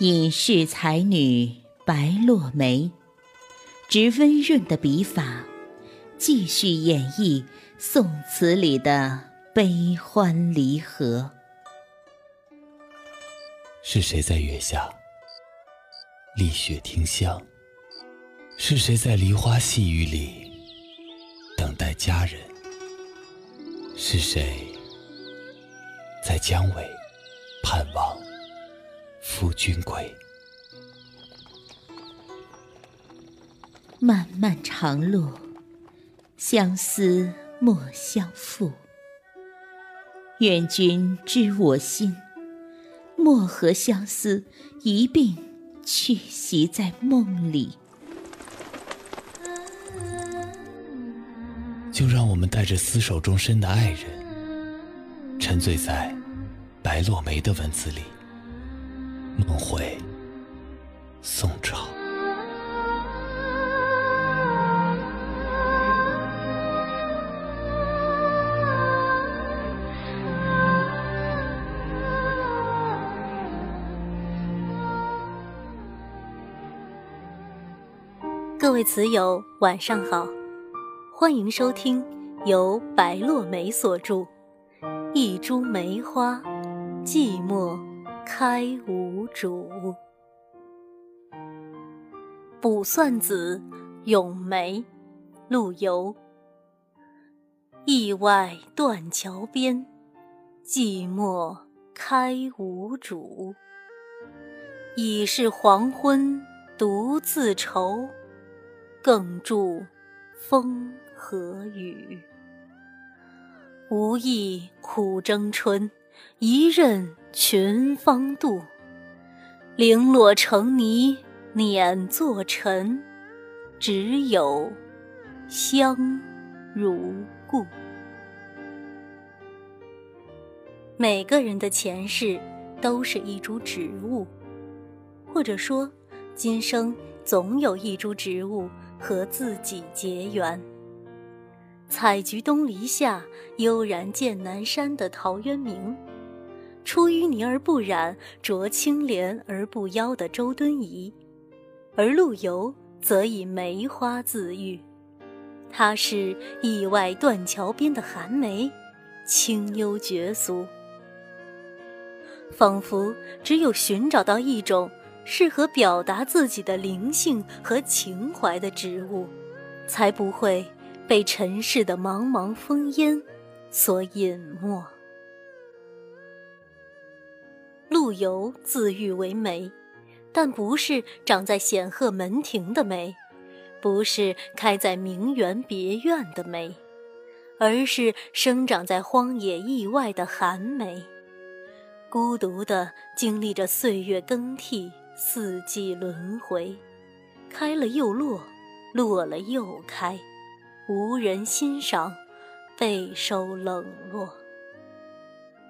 隐士才女白落梅，执温润的笔法，继续演绎宋词里的悲欢离合。是谁在月下丽雪听香？是谁在梨花细雨里等待佳人？是谁在江尾盼望？夫君归，漫漫长路，相思莫相负。愿君知我心，莫和相思一并去袭在梦里。就让我们带着厮守终身的爱人，沉醉在白落梅的文字里。梦回宋朝，各位词友，晚上好，欢迎收听由白落梅所著《一株梅花寂寞》。开无主，卜算子·咏梅，陆游。驿外断桥边，寂寞开无主。已是黄昏独自愁，更著风和雨。无意苦争春。一任群芳妒，零落成泥碾作尘，只有香如故。每个人的前世都是一株植物，或者说，今生总有一株植物和自己结缘。采菊东篱下，悠然见南山的陶渊明。出淤泥而不染，濯清涟而不妖的周敦颐，而陆游则以梅花自喻。他是驿外断桥边的寒梅，清幽绝俗，仿佛只有寻找到一种适合表达自己的灵性和情怀的植物，才不会被尘世的茫茫风烟所隐没。不由自喻为梅，但不是长在显赫门庭的梅，不是开在名园别院的梅，而是生长在荒野意外的寒梅，孤独地经历着岁月更替、四季轮回，开了又落，落了又开，无人欣赏，备受冷落。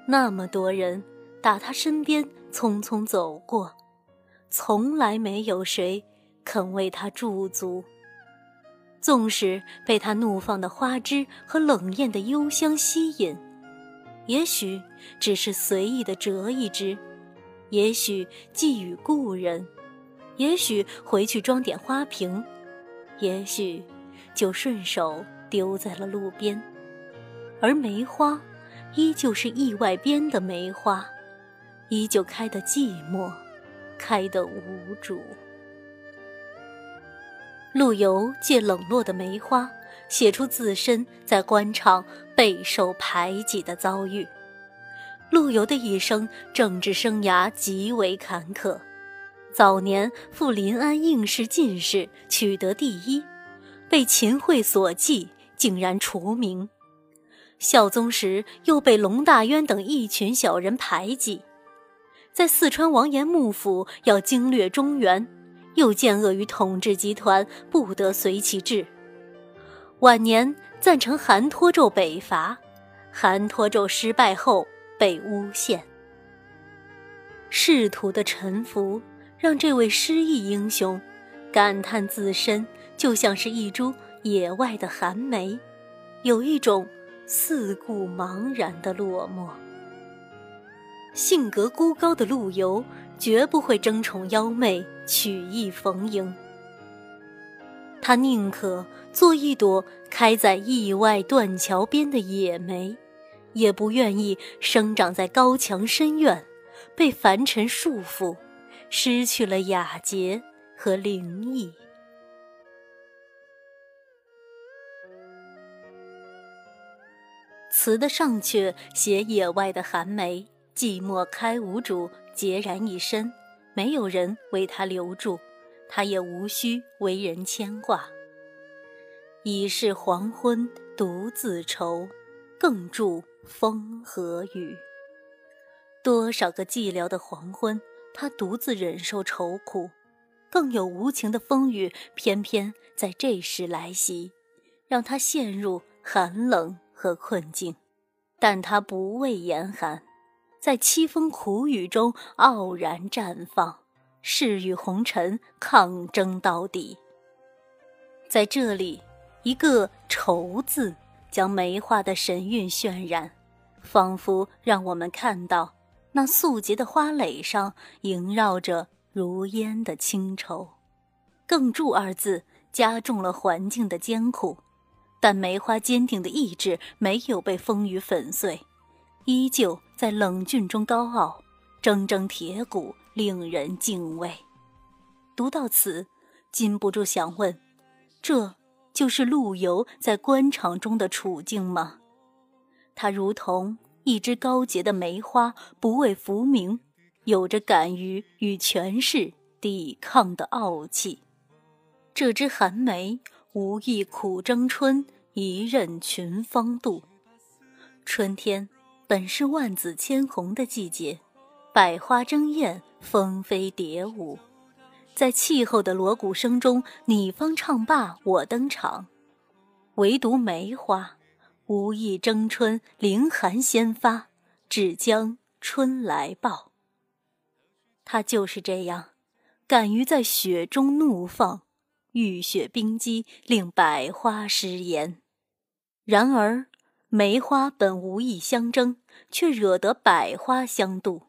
那么多人。打他身边匆匆走过，从来没有谁肯为他驻足。纵使被他怒放的花枝和冷艳的幽香吸引，也许只是随意的折一枝，也许寄予故人，也许回去装点花瓶，也许就顺手丢在了路边。而梅花，依旧是意外边的梅花。依旧开得寂寞，开得无主。陆游借冷落的梅花，写出自身在官场备受排挤的遭遇。陆游的一生政治生涯极为坎坷，早年赴临安应试进士，取得第一，被秦桧所忌，竟然除名。孝宗时又被龙大渊等一群小人排挤。在四川王岩幕府要经略中原，又见恶于统治集团，不得随其志。晚年赞成韩托胄北伐，韩托胄失败后被诬陷。仕途的沉浮，让这位失意英雄感叹自身就像是一株野外的寒梅，有一种四顾茫然的落寞。性格孤高的陆游，绝不会争宠妖媚，曲意逢迎。他宁可做一朵开在意外断桥边的野梅，也不愿意生长在高墙深院，被凡尘束缚，失去了雅洁和灵异。词的上阙写野外的寒梅，寂寞开无主，孑然一身，没有人为他留住。他也无需为人牵挂。已是黄昏独自愁，更著风和雨。多少个寂寥的黄昏，他独自忍受愁苦；更有无情的风雨，偏偏在这时来袭，让他陷入寒冷和困境。但他不畏严寒，在凄风苦雨中傲然绽放。誓与红尘抗争到底。在这里，一个“愁”字将梅花的神韵渲染，仿佛让我们看到那素洁的花蕾上萦绕着如烟的清愁。更注二字加重了环境的艰苦，但梅花坚定的意志没有被风雨粉碎，依旧在冷峻中高傲，铮铮铁骨。令人敬畏。读到此，禁不住想问：这就是陆游在官场中的处境吗？他如同一枝高洁的梅花，不畏浮名，有着敢于与权势抵抗的傲气。这枝寒梅，无意苦争春，一任群芳妒。春天本是万紫千红的季节，百花争艳。蜂飞蝶舞，在气候的锣鼓声中，你方唱罢我登场。唯独梅花，无意争春，凌寒先发，只将春来报。它就是这样，敢于在雪中怒放，浴雪冰肌，令百花失颜。然而，梅花本无意相争，却惹得百花相妒。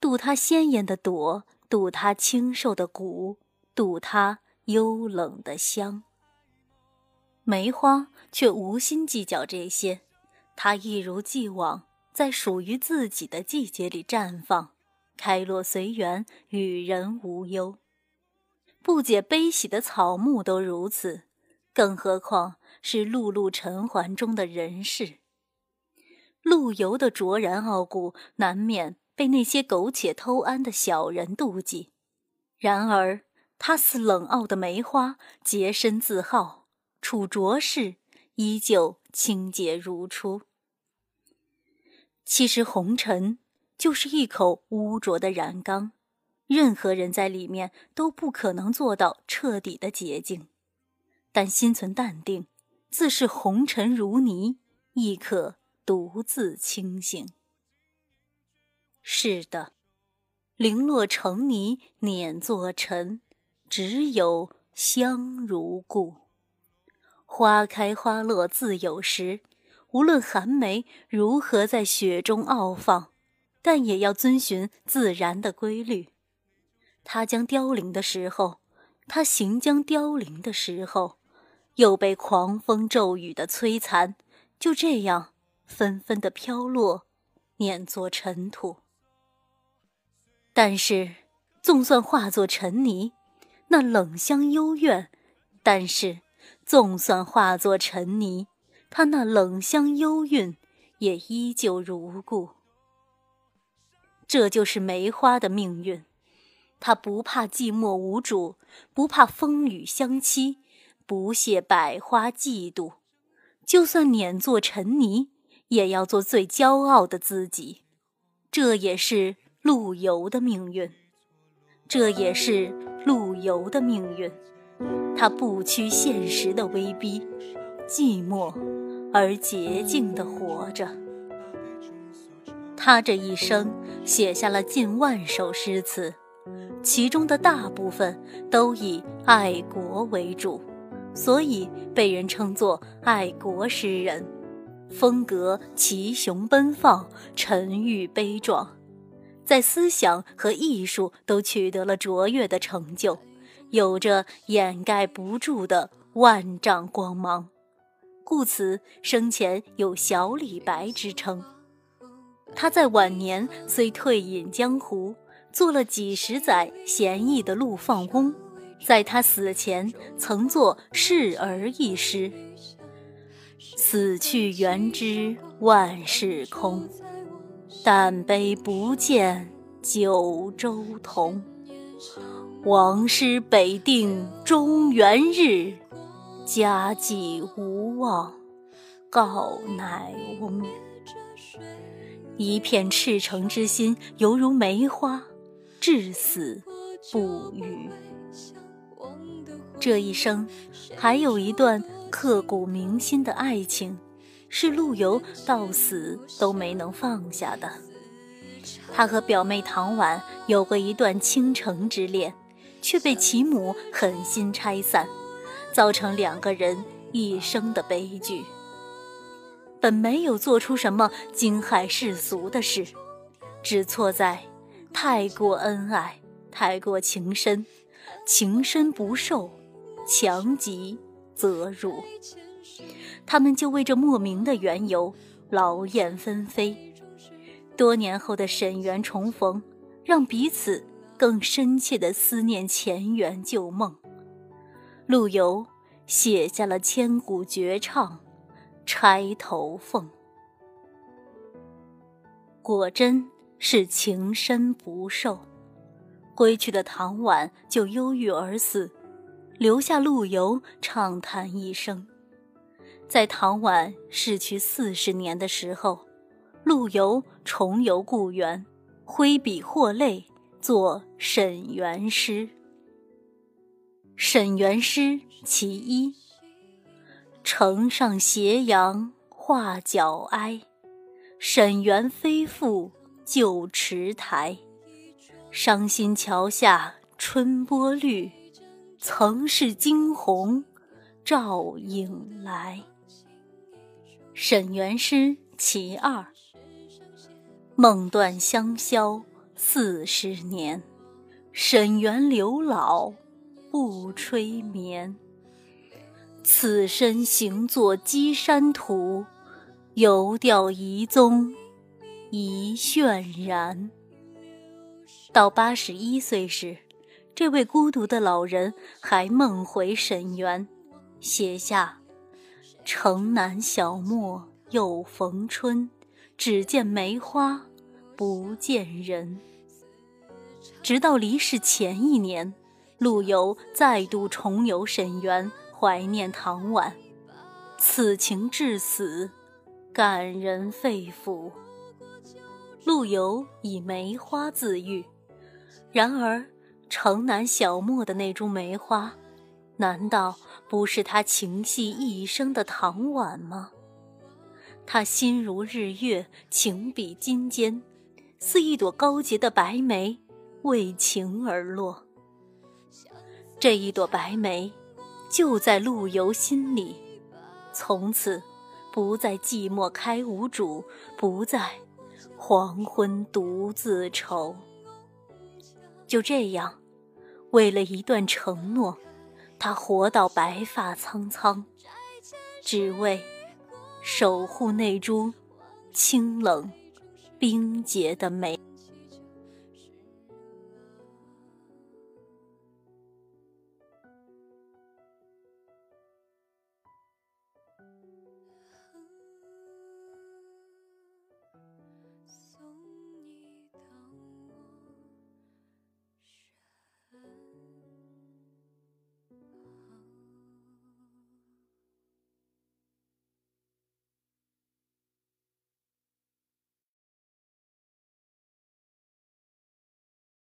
妒它鲜艳的朵，妒它清瘦的骨，妒它幽冷的香。梅花却无心计较这些，它一如既往在属于自己的季节里绽放，开落随缘，与人无忧。不解悲喜的草木都如此，更何况是碌碌尘寰中的人世？陆游的卓然傲骨，难免。被那些苟且偷安的小人妒忌，然而他似冷傲的梅花，洁身自好，处浊世依旧清洁如初。其实红尘就是一口污浊的染缸，任何人在里面都不可能做到彻底的洁净，但心存淡定，自是红尘如泥，亦可独自清醒。是的，零落成泥碾作尘，只有香如故。花开花落自有时，无论寒梅如何在雪中傲放，但也要遵循自然的规律。它将凋零的时候，它行将凋零的时候，又被狂风骤雨的摧残，就这样纷纷的飘落，碾作尘土。但是，纵算化作尘泥，那冷香幽怨；但是，纵算化作尘泥，它那冷香幽韵也依旧如故。这就是梅花的命运，它不怕寂寞无主，不怕风雨相欺，不屑百花嫉妒，就算碾作尘泥，也要做最骄傲的自己。这也是。陆游的命运，这也是陆游的命运。他不屈现实的威逼，寂寞而洁净的活着。他这一生写下了近万首诗词，其中的大部分都以爱国为主，所以被人称作爱国诗人。风格奇雄奔放，沉郁悲壮。在思想和艺术都取得了卓越的成就，有着掩盖不住的万丈光芒，故此生前有“小李白”之称。他在晚年虽退隐江湖，做了几十载闲逸的陆放翁，在他死前曾作《示儿》一诗：“死去元知万事空。”但悲不见九州同，王师北定中原日，家祭无忘告乃翁。一片赤诚之心，犹如梅花，至死不渝。这一生，还有一段刻骨铭心的爱情。是陆游到死都没能放下的。他和表妹唐婉有过一段倾城之恋，却被其母狠心拆散，造成两个人一生的悲剧。本没有做出什么惊骇世俗的事，只错在太过恩爱，太过情深，情深不寿，强极则辱。他们就为这莫名的缘由劳燕分飞。多年后的沈园重逢，让彼此更深切的思念前缘旧梦。陆游写下了千古绝唱《钗头凤》。果真是情深不寿，归去的唐婉就忧郁而死，留下陆游畅谈一生。在唐婉逝去四十年的时候，陆游重游故园，挥笔获泪，作《沈园诗》。《沈园诗》其一：城上斜阳画角哀，沈园非复旧池台。伤心桥下春波绿，曾是惊鸿照影来。沈园诗其二：梦断香消四十年，沈园柳老不吹眠。此身行作稽山图，游钓遗踪一渲然。到八十一岁时，这位孤独的老人还梦回沈园，写下。城南小陌又逢春，只见梅花不见人。直到离世前一年，陆游再度重游沈园，怀念唐婉，此情至死，感人肺腑。陆游以梅花自喻，然而城南小陌的那株梅花。难道不是他情系一生的唐婉吗？他心如日月，情比金坚，似一朵高洁的白梅，为情而落。这一朵白梅，就在陆游心里，从此不再寂寞开无主，不再黄昏独自愁。就这样，为了一段承诺。他活到白发苍苍，只为守护那株清冷冰洁的梅。